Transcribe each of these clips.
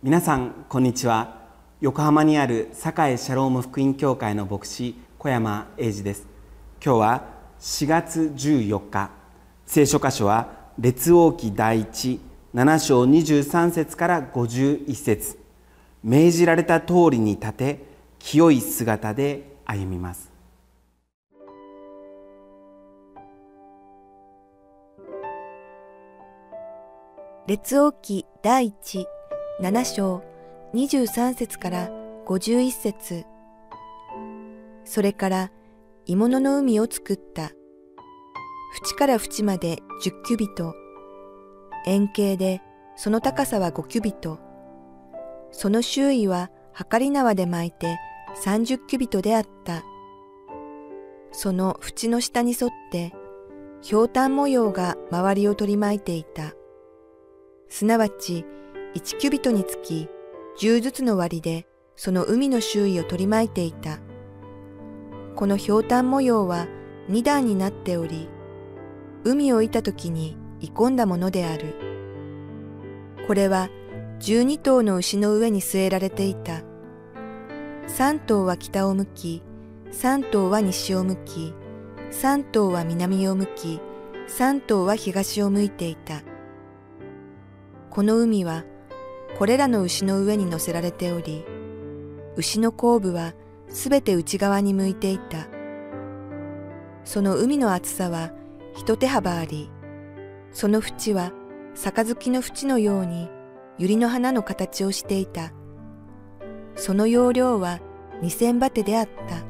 皆さんこんにちは。横浜にある堺シャローム福音教会の牧師小山英二です。今日は4月14日。聖書箇所は列王記第一7章23節から51節。命じられた通りに立て清い姿で歩みます。列王記第一。7章23節から51節それから鋳物の海を作った。縁から縁まで10キュビト。円形でその高さは5キュビト。その周囲は測り縄で巻いて30キュビトであった。その縁の下に沿って、ひょうたん模様が周りを取り巻いていた。すなわち、1キュビトにつき10ずつの割でその海の周囲を取り巻いていた。このひょうたん模様は2段になっており、海をいた時に鋳込んだものである。これは12頭の牛の上に据えられていた。3頭は北を向き、3頭は西を向き、3頭は南を向き、3頭は東を向いていた。この海はこれらの牛の上に乗せられており、牛の後部はすべて内側に向いていた。その海の厚さは一手幅あり、その縁は杯の縁のように百合の花の形をしていた。その容量は二千バテであった。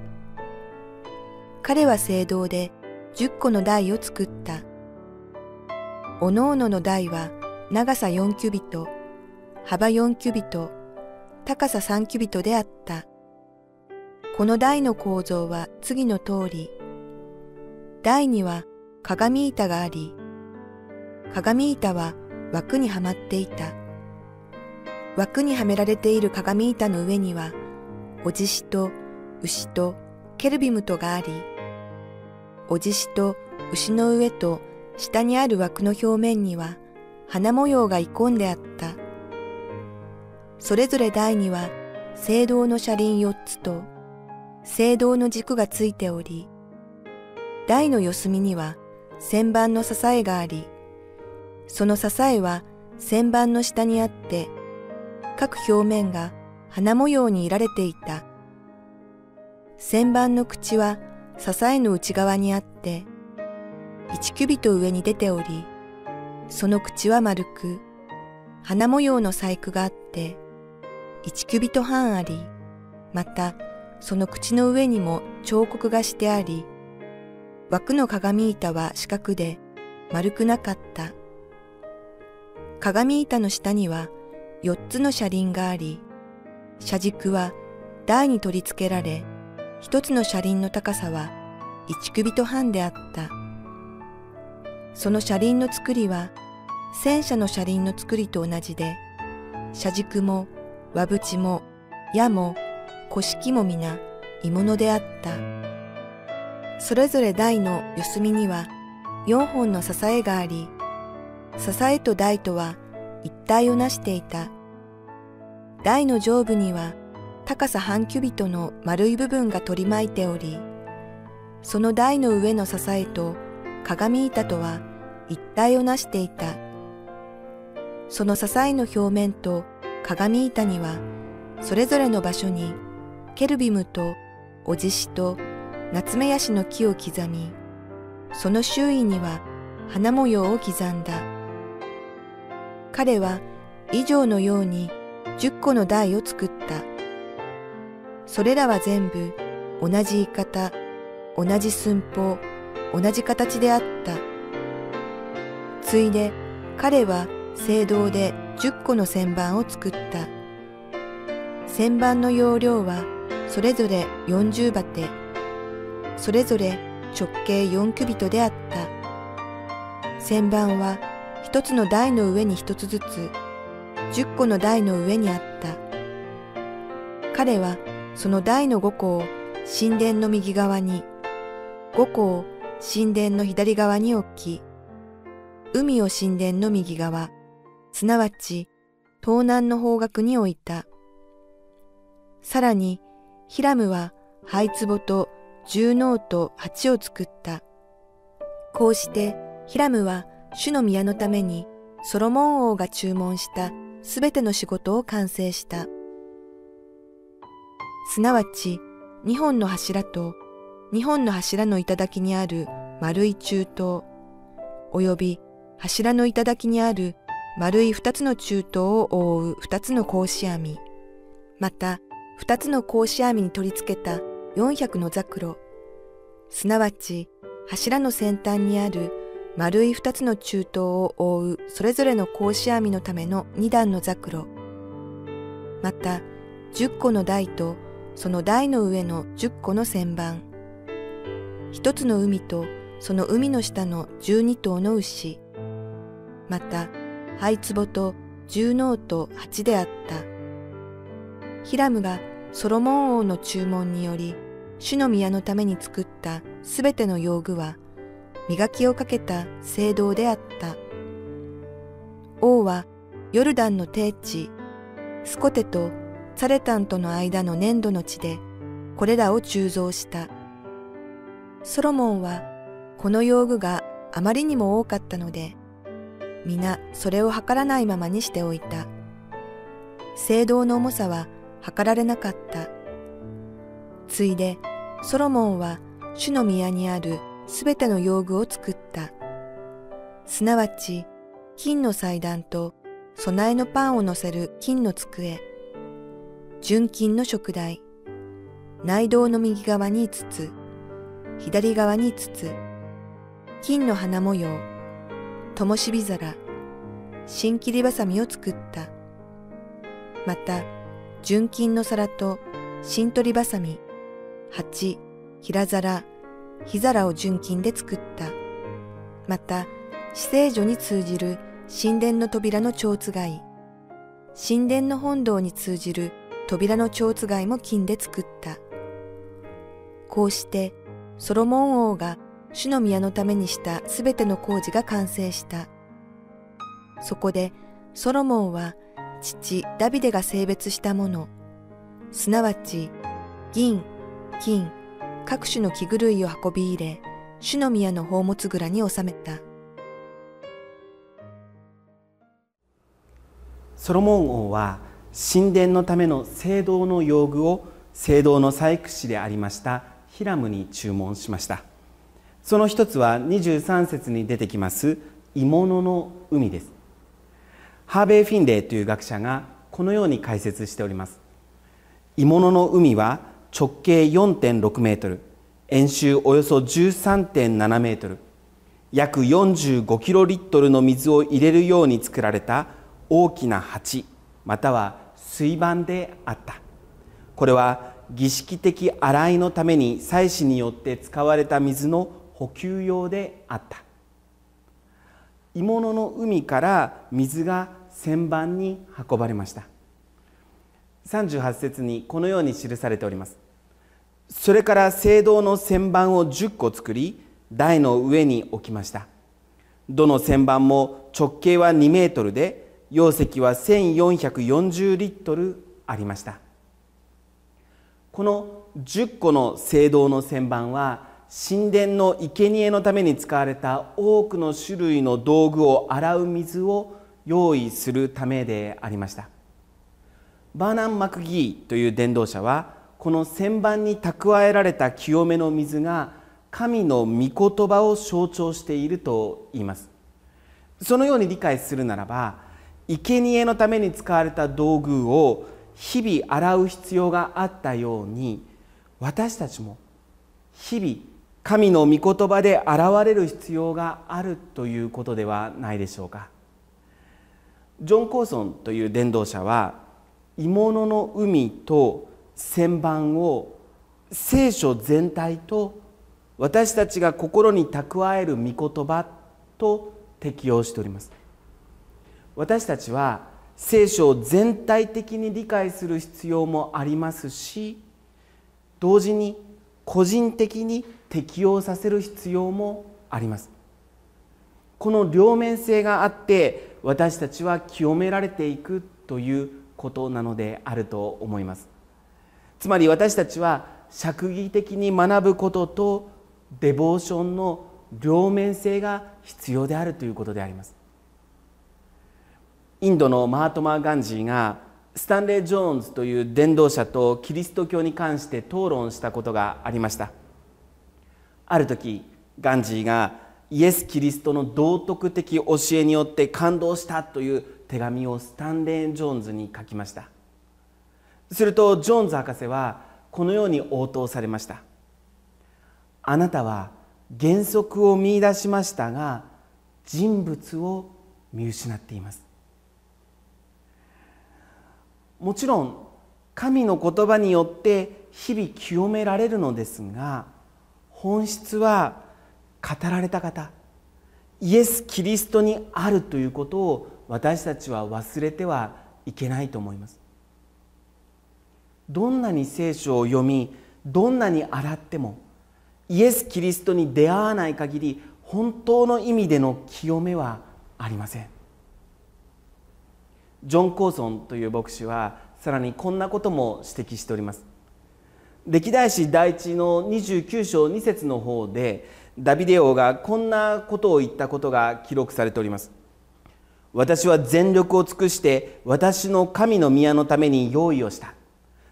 彼は聖堂で十個の台を作った。おのおのの台は長さ四キュビト、幅四キュビト、高さ三キュビトであった。この台の構造は次の通り。台には鏡板があり、鏡板は枠にはまっていた。枠にはめられている鏡板の上には、おじしと牛とケルビムとがあり、おじしと牛の上と下にある枠の表面には花模様がい込んであった。それぞれ台には聖堂の車輪四つと聖堂の軸がついており、台の四隅には旋盤の支えがあり、その支えは旋盤の下にあって、各表面が花模様にいられていた。旋盤の口は支えの内側にあって、一キュビト上に出ており、その口は丸く、花模様の細工があって、一キュビト半あり、またその口の上にも彫刻がしてあり、枠の鏡板は四角で丸くなかった。鏡板の下には四つの車輪があり、車軸は台に取り付けられ、一つの車輪の高さは一キュビト半であった。その車輪の作りは戦車の車輪の作りと同じで、車軸も輪縁も矢も古式も皆鋳物であった。それぞれ台の四隅には四本の支えがあり、支えと台とは一体をなしていた。台の上部には高さ半キュビトの丸い部分が取り巻いており、その台の上の支えと鏡板とは一体をなしていた。その支えの表面と鏡板にはそれぞれの場所にケルビムとおじしとナツメヤシの木を刻み、その周囲には花模様を刻んだ。彼は以上のように十個の台を作った。それらは全部同じ言い方、同じ寸法、同じ形であった。ついで彼は聖堂で10個の旋盤を作った。旋盤の容量はそれぞれ40バテ、それぞれ直径4キュビトであった。旋盤は一つの台の上に一つずつ、10個の台の上にあった。彼はその台の5個を神殿の右側に、5個を神殿の左側に置き、海を神殿の右側、すなわち東南の方角に置いた。さらに、ヒラムは灰壺と十能と鉢を作った。こうしてヒラムは主の宮のためにソロモン王が注文したすべての仕事を完成した。すなわち、二本の柱と二本の柱の頂にある丸い中東、および柱の頂にある丸い二つの中東を覆う二つの格子網、また二つの格子網に取り付けた四百のザクロ、すなわち柱の先端にある丸い二つの中東を覆うそれぞれの格子網のための二段のザクロ、また十個の台とその台の上の十個の旋盤、一つの海とその海の下の十二頭の牛、また灰壺と十能と八であった。ヒラムがソロモン王の注文により、主の宮のために作ったすべての用具は、磨きをかけた聖堂であった。王はヨルダンの低地、スコテとサレタンとの間の粘土の地で、これらを鋳造した。ソロモンは、この用具があまりにも多かったので、皆それを測らないままにしておいた。聖堂の重さは測られなかった。ついで、ソロモンは主の宮にあるすべての用具を作った。すなわち、金の祭壇と備えのパンを乗せる金の机、純金の食台、内道の右側に5つ、左側に5つ、金の花模様、灯火皿、新切りばさみを作った。また、純金の皿と新取りばさみ、鉢、平皿、火皿を純金で作った。また、死聖所に通じる神殿の扉の蝶つがい、神殿の本堂に通じる扉の蝶つがいも金で作った。こうして、ソロモン王が主の宮のためにしたすべての工事が完成した。そこでソロモンは父ダビデが性別したもの、すなわち銀、金、各種の器具類を運び入れ、主の宮の宝物蔵に収めた。ソロモン王は神殿のための聖堂の用具を聖堂の細工師でありましたヒラムに注文しましたその一つは23節に出てきます鋳物の海です。ハーベイ・フィンレイという学者がこのように解説しております。鋳物の海は直径4.6メートル円周およそ13.7メートル約45キロリットルの水を入れるように作られた大きな鉢または水盤であった。これは儀式的洗いのために祭司によって使われた水の補給用であった。鋳物の海から水が旋盤に運ばれました。38節にこのように記されております。それから聖堂の旋盤を10個作り台の上に置きました。どの旋盤も直径は2メートルで容積は1440リットルありました。この10個の聖堂の旋盤は神殿の生贄のために使われた多くの種類の道具を洗う水を用意するためでありました。バーナン・マクギーという伝道者はこの旋盤に蓄えられた清めの水が神の御言葉を象徴していると言います。そのように理解するならば生贄のために使われた道具を日々洗う必要があったように私たちも日々神の御言葉で現れる必要があるということではないでしょうか。ジョン・コーソンという伝道者は鋳物の海と旋盤を聖書全体と私たちが心に蓄える御言葉と適用しております。私たちは聖書を全体的に理解する必要もありますし同時に個人的に適用させる必要もあります。この両面性があって私たちは清められていくということなのであると思います。つまり私たちは釈義的に学ぶこととデボーションの両面性が必要であるということであります。インドのマートマー・ガンジーがスタンレー・ジョーンズという伝道者とキリスト教に関して討論したことがありました。ある時ガンジーがイエス・キリストの道徳的教えによって感動したという手紙をスタンレーン・ジョーンズに書きました。するとジョーンズ博士はこのように応答されました。あなたは原則を見出しましたが人物を見失っています。もちろん神の言葉によって日々清められるのですが本質は語られた方イエス・キリストにあるということを私たちは忘れてはいけないと思います。どんなに聖書を読みどんなに洗ってもイエス・キリストに出会わない限り本当の意味での清めはありません。ジョン・コーソンという牧師はさらにこんなことも指摘しております。歴代史第一の29章2節の方でダビデ王がこんなことを言ったことが記録されております。私は全力を尽くして私の神の宮のために用意をした。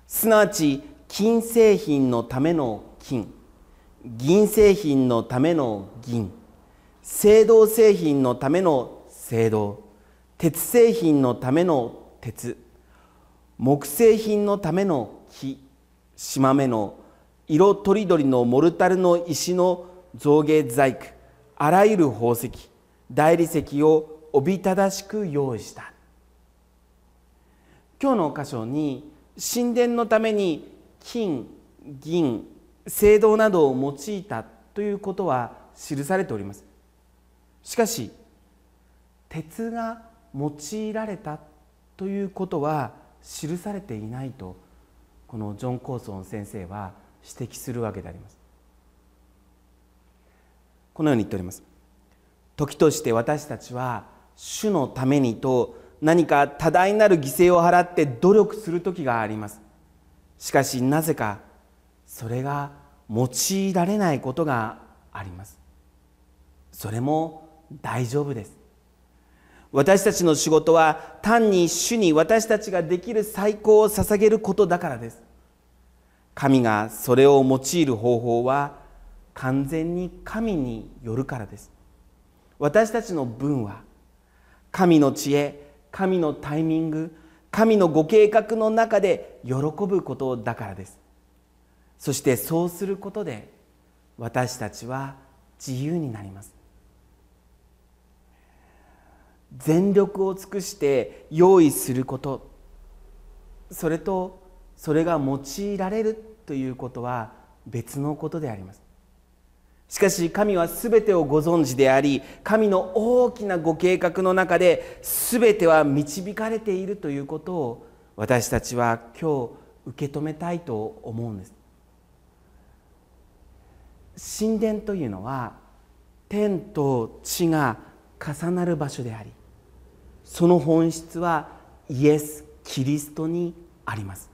すなわち金製品のための金。銀製品のための銀。青銅製品のための青銅。鉄製品のための鉄。木製品のための木。島目の色とりどりのモルタルの石の造形細工あらゆる宝石大理石をおびただしく用意した。今日の箇所に神殿のために金銀青銅などを用いたということは記されております。しかし鉄が用いられたということは記されていないとこのジョン・コーソン先生は指摘するわけであります。このように言っております。時として私たちは主のためにと何か多大なる犠牲を払って努力する時があります。しかしなぜかそれが用いられないことがあります。それも大丈夫です。私たちの仕事は単に主に私たちができる最高を捧げることだからです。神がそれを用いる方法は完全に神によるからです。私たちの分は神の知恵神のタイミング神のご計画の中で喜ぶことだからです。そしてそうすることで私たちは自由になります。全力を尽くして用意すること。それとそれが用いられるということは別のことであります。しかし神は全てをご存知であり神の大きなご計画の中で全ては導かれているということを私たちは今日受け止めたいと思うんです。神殿というのは天と地が重なる場所でありその本質はイエス・キリストにあります。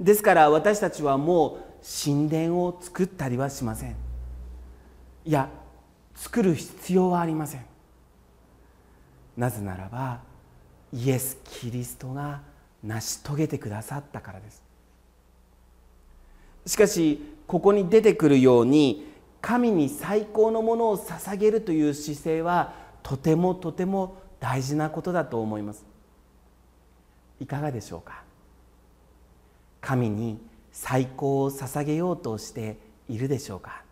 ですから私たちはもう神殿を作ったりはしません。いや作る必要はありません。なぜならばイエス・キリストが成し遂げてくださったからです。しかしここに出てくるように神に最高のものを捧げるという姿勢はとてもとても大事なことだと思います。いかがでしょうか？神に最高を捧げようとしているでしょうか？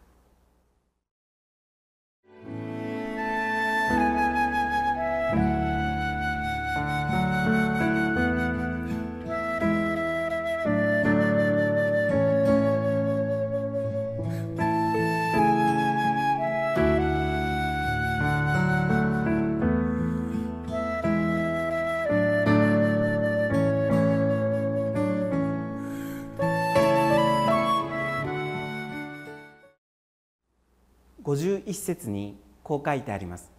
51節にこう書いてあります。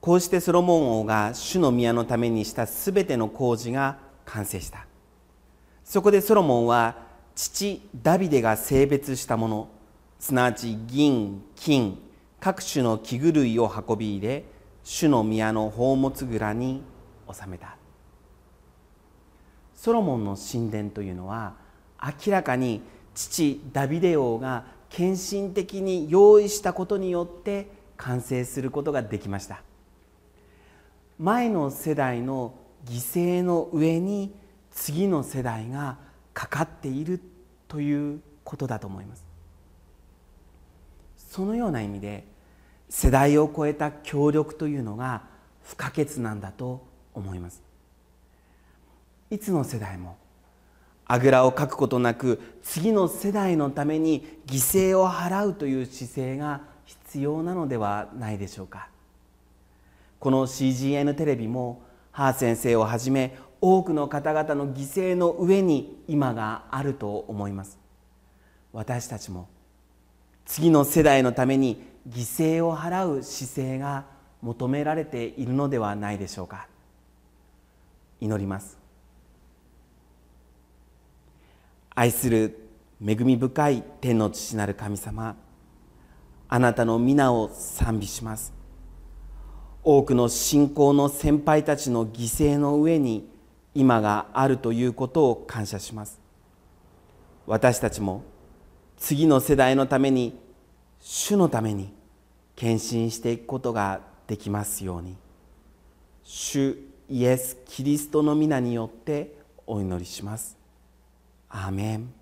こうしてソロモン王が主の宮のためにしたすべての工事が完成した。そこでソロモンは父ダビデが性別したもの。すなわち銀金各種の器具類を運び入れ主の宮の宝物蔵に収めた。ソロモンの神殿というのは明らかに父ダビデ王が献身的に用意したことによって完成することができました。前の世代の犠牲の上に次の世代がかかっているということだと思います。そのような意味で世代を超えた協力というのが不可欠なんだと思います。いつの世代もあぐらをかくことなく次の世代のために犠牲を払うという姿勢が必要なのではないでしょうか。この CGN テレビもハー先生をはじめ多くの方々の犠牲の上に今があると思います。私たちも次の世代のために犠牲を払う姿勢が求められているのではないでしょうか。祈ります。愛する恵み深い天の父なる神様あなたの皆を賛美します。多くの信仰の先輩たちの犠牲の上に今があるということを感謝します。私たちも次の世代のために主のために献身していくことができますように。主イエス・キリストの皆によってお祈りします。アー